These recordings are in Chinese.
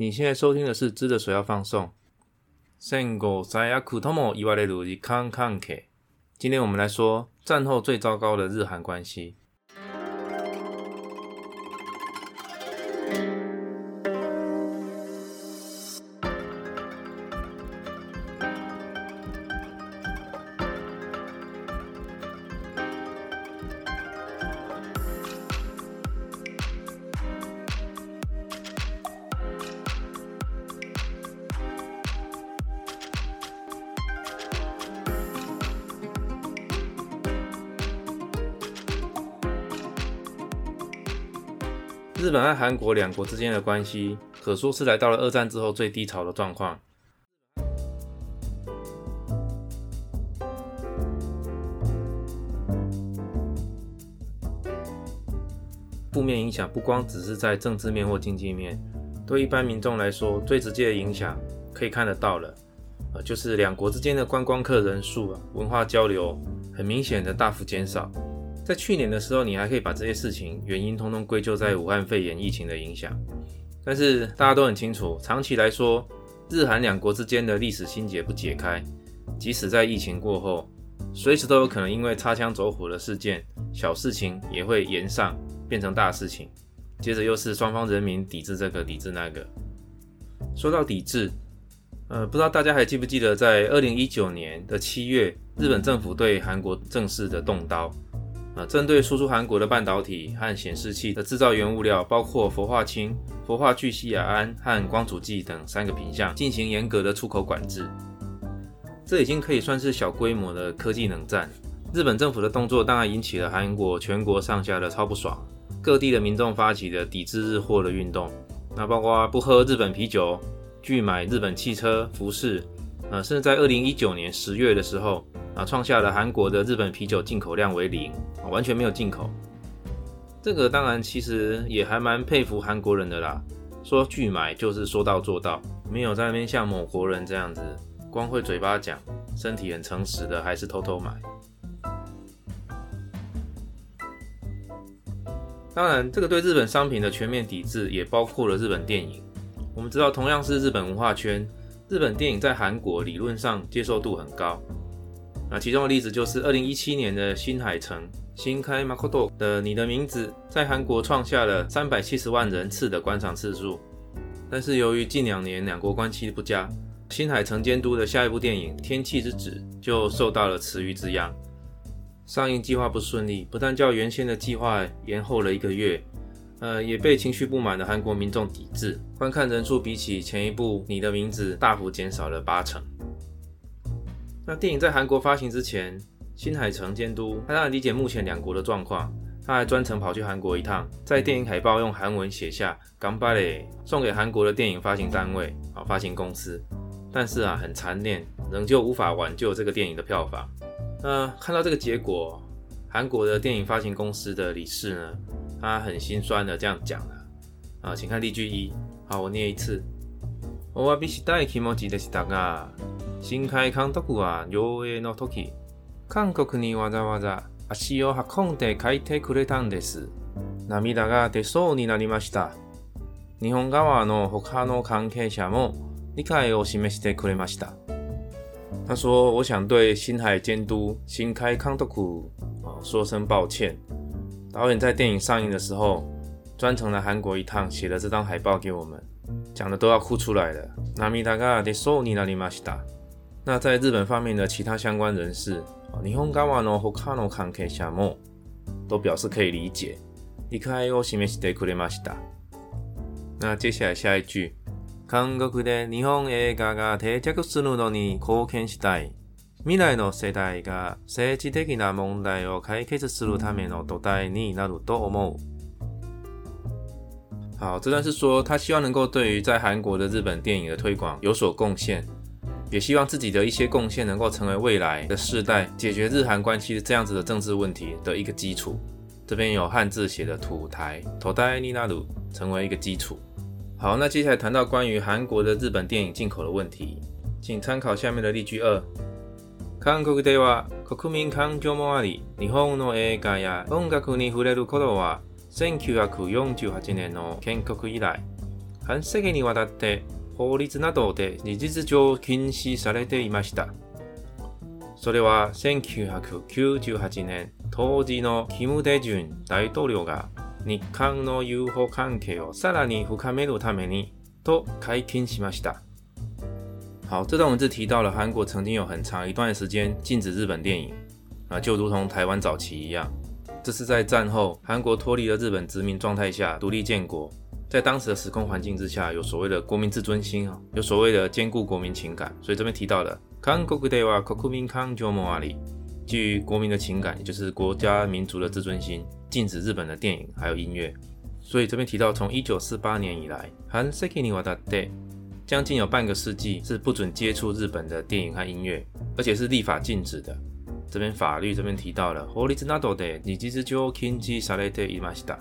你现在收听的是《知的首要放送》。今天我们来说战后最糟糕的日韩关系。日本和韩国两国之间的关系，可说是来到了二战之后最低潮的状况。负面影响不光只是在政治面或经济面，对一般民众来说，最直接的影响可以看得到了，呃，就是两国之间的观光客人数、文化交流，很明显的大幅减少。在去年的时候，你还可以把这些事情原因通通归咎在武汉肺炎疫情的影响。但是大家都很清楚，长期来说，日韩两国之间的历史心结不解开，即使在疫情过后，随时都有可能因为擦枪走火的事件，小事情也会延上变成大事情。接着又是双方人民抵制这个抵制那个。说到抵制，呃，不知道大家还记不记得，在二零一九年的七月，日本政府对韩国正式的动刀。针对输出韩国的半导体和显示器的制造原物料，包括氟化氢、氟化聚酰亚胺和光阻剂等三个品项，进行严格的出口管制。这已经可以算是小规模的科技冷战。日本政府的动作当然引起了韩国全国上下的超不爽，各地的民众发起的抵制日货的运动，那包括不喝日本啤酒、拒买日本汽车、服饰，呃，甚至在二零一九年十月的时候。啊，创下了韩国的日本啤酒进口量为零，完全没有进口。这个当然其实也还蛮佩服韩国人的啦，说拒买就是说到做到，没有在那边像某国人这样子光会嘴巴讲，身体很诚实的还是偷偷买。当然，这个对日本商品的全面抵制也包括了日本电影。我们知道，同样是日本文化圈，日本电影在韩国理论上接受度很高。那其中的例子就是，二零一七年的新海诚新开《Makoto》的《你的名字》，在韩国创下了三百七十万人次的观赏次数。但是由于近两年两国关系不佳，新海诚监督的下一部电影《天气之子》就受到了池鱼之殃。上映计划不顺利，不但叫原先的计划延后了一个月，呃，也被情绪不满的韩国民众抵制，观看人数比起前一部《你的名字》大幅减少了八成。那电影在韩国发行之前，新海诚监督他当然理解目前两国的状况，他还专程跑去韩国一趟，在电影海报用韩文写下 g a n b a l e 送给韩国的电影发行单位啊发行公司。但是啊，很残念，仍旧无法挽救这个电影的票房。那看到这个结果，韩国的电影发行公司的理事呢，他很心酸的这样讲了啊，请看例句一，好，我念一次。新海監督は上映の時、韓国にわざわざ足を運んで書いてくれたんです。涙が出そうになりました。日本側の他の関係者も理解を示してくれました。他说：“我想对新海监督、新开康特库啊说声抱歉。导演在电影上映的时候，专程来韩国一趟，写了这张海报给我们，讲的都要哭出来了。涙が出そうになりました。那在日本方面的其他相关人士，啊，ニホンガワのホカノ関係者も、都表示可以理解。な、これは謝意。韓国で日本映画が定着するのに貢献したい。未来の世代が政治的な問題を解決するための土台になると思う。好，这段是说他希望能够对于在韩国的日本电影的推广有所贡献。也希望自己的一些贡献能够成为未来的世代解决日韩关系这样子的政治问题的一个基础。这边有汉字写的“土台”，“土台尼拉鲁”成为一个基础。好，那接下来谈到关于韩国的日本电影进口的问题，请参考下面的例句二：韩国では国民感情もあり、日本の映画や音楽に触れることは1948年の建国以来、半世間にわたって。法律などで事実上禁止されていました。それは1998年、当時のキム・デジュン大統領が日韓の友好関係をさらに深めるためにと解禁しました。好，这段文字提到了韩国曾经有很长一段时间禁止日本电影，啊，就如同台湾早期一样。这是在战后韩国脱离了日本殖民状态下独立建国，在当时的时空环境之下，有所谓的国民自尊心啊，有所谓的兼顾国民情感，所以这边提到了，基于国民的情感，也就是国家民族的自尊心，禁止日本的电影还有音乐。所以这边提到，从一九四八年以来，将近有半个世纪是不准接触日本的电影和音乐，而且是立法禁止的。这边法律这边提到了，法律制度的事实上禁止了。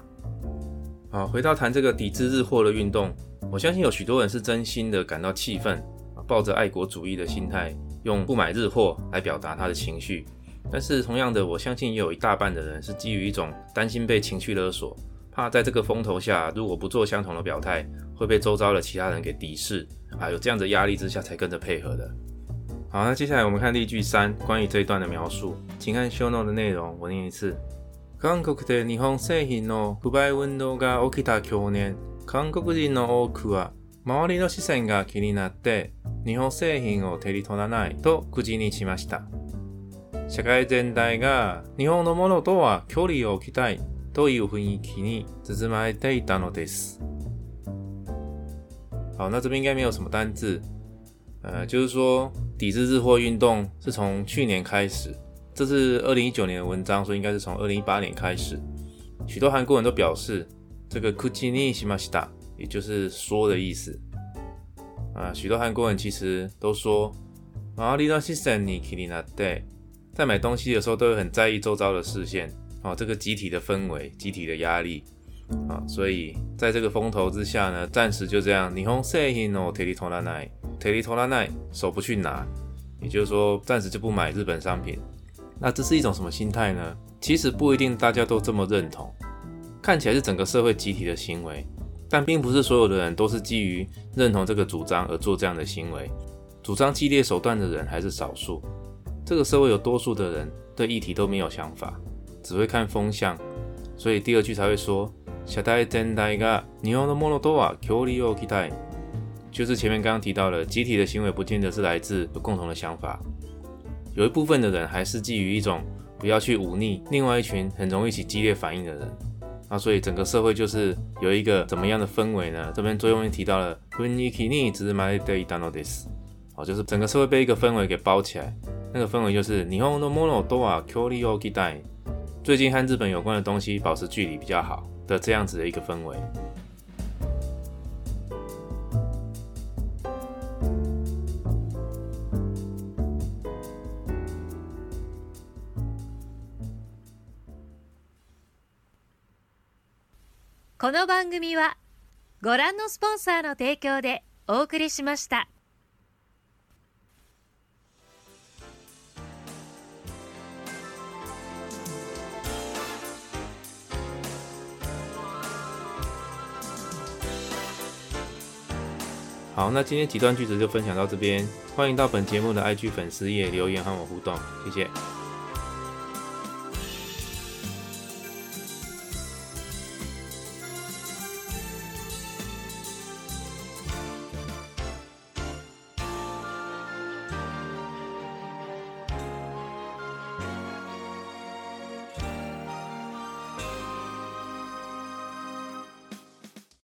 啊，回到谈这个抵制日货的运动，我相信有许多人是真心的感到气愤，抱着爱国主义的心态，用不买日货来表达他的情绪。但是同样的，我相信也有一大半的人是基于一种担心被情绪勒索，怕在这个风头下，如果不做相同的表态，会被周遭的其他人给敌视啊，有这样的压力之下才跟着配合的。好，那接下来我们看例句三，关于这一段的描述，请看修诺的内容，我念一次。韓国で日本製品の不買運動が起きた去年、韓国人の多くは周りの視線が気になって日本製品を手に取らないと口にしました。社会全体が日本のものとは距離を置きたいという雰囲気に包まれていたのです。好，那这边应该没有什么单字，呃，就是说抵制日货运动是从去年开始，这是二零一九年的文章，所以应该是从二零一八年开始，许多韩国人都表示这个 kujinisimasita，也就是说的意思。啊，许多韩国人其实都说，ma lina sisan i k i n a de，在买东西的时候都会很在意周遭的视线，啊，这个集体的氛围，集体的压力，啊，所以在这个风头之下呢，暂时就这样，niko seino t e r i t o r a n a i t e i t o n a i 手不去拿，也就是说暂时就不买日本商品。那这是一种什么心态呢？其实不一定大家都这么认同。看起来是整个社会集体的行为，但并不是所有的人都是基于认同这个主张而做这样的行为。主张激烈手段的人还是少数，这个社会有多数的人对议题都没有想法，只会看风向。所以第二句才会说，就是前面刚刚提到了集体的行为，不见得是来自有共同的想法。有一部分的人还是基于一种不要去忤逆，另外一群很容易起激烈反应的人，那所以整个社会就是有一个怎么样的氛围呢？这边最容易提到了，unikini w 只 s my day d o n o this，哦，就是整个社会被一个氛围给包起来，那个氛围就是，你很多很多都啊，curlyogida，最近和日本有关的东西保持距离比较好的这样子的一个氛围。この番組はご覧のスポンサーの提供でお送りしました。好，那今天几段句子就分享到这边，欢迎到本节目的 IG 粉丝页留言和我互动，谢谢。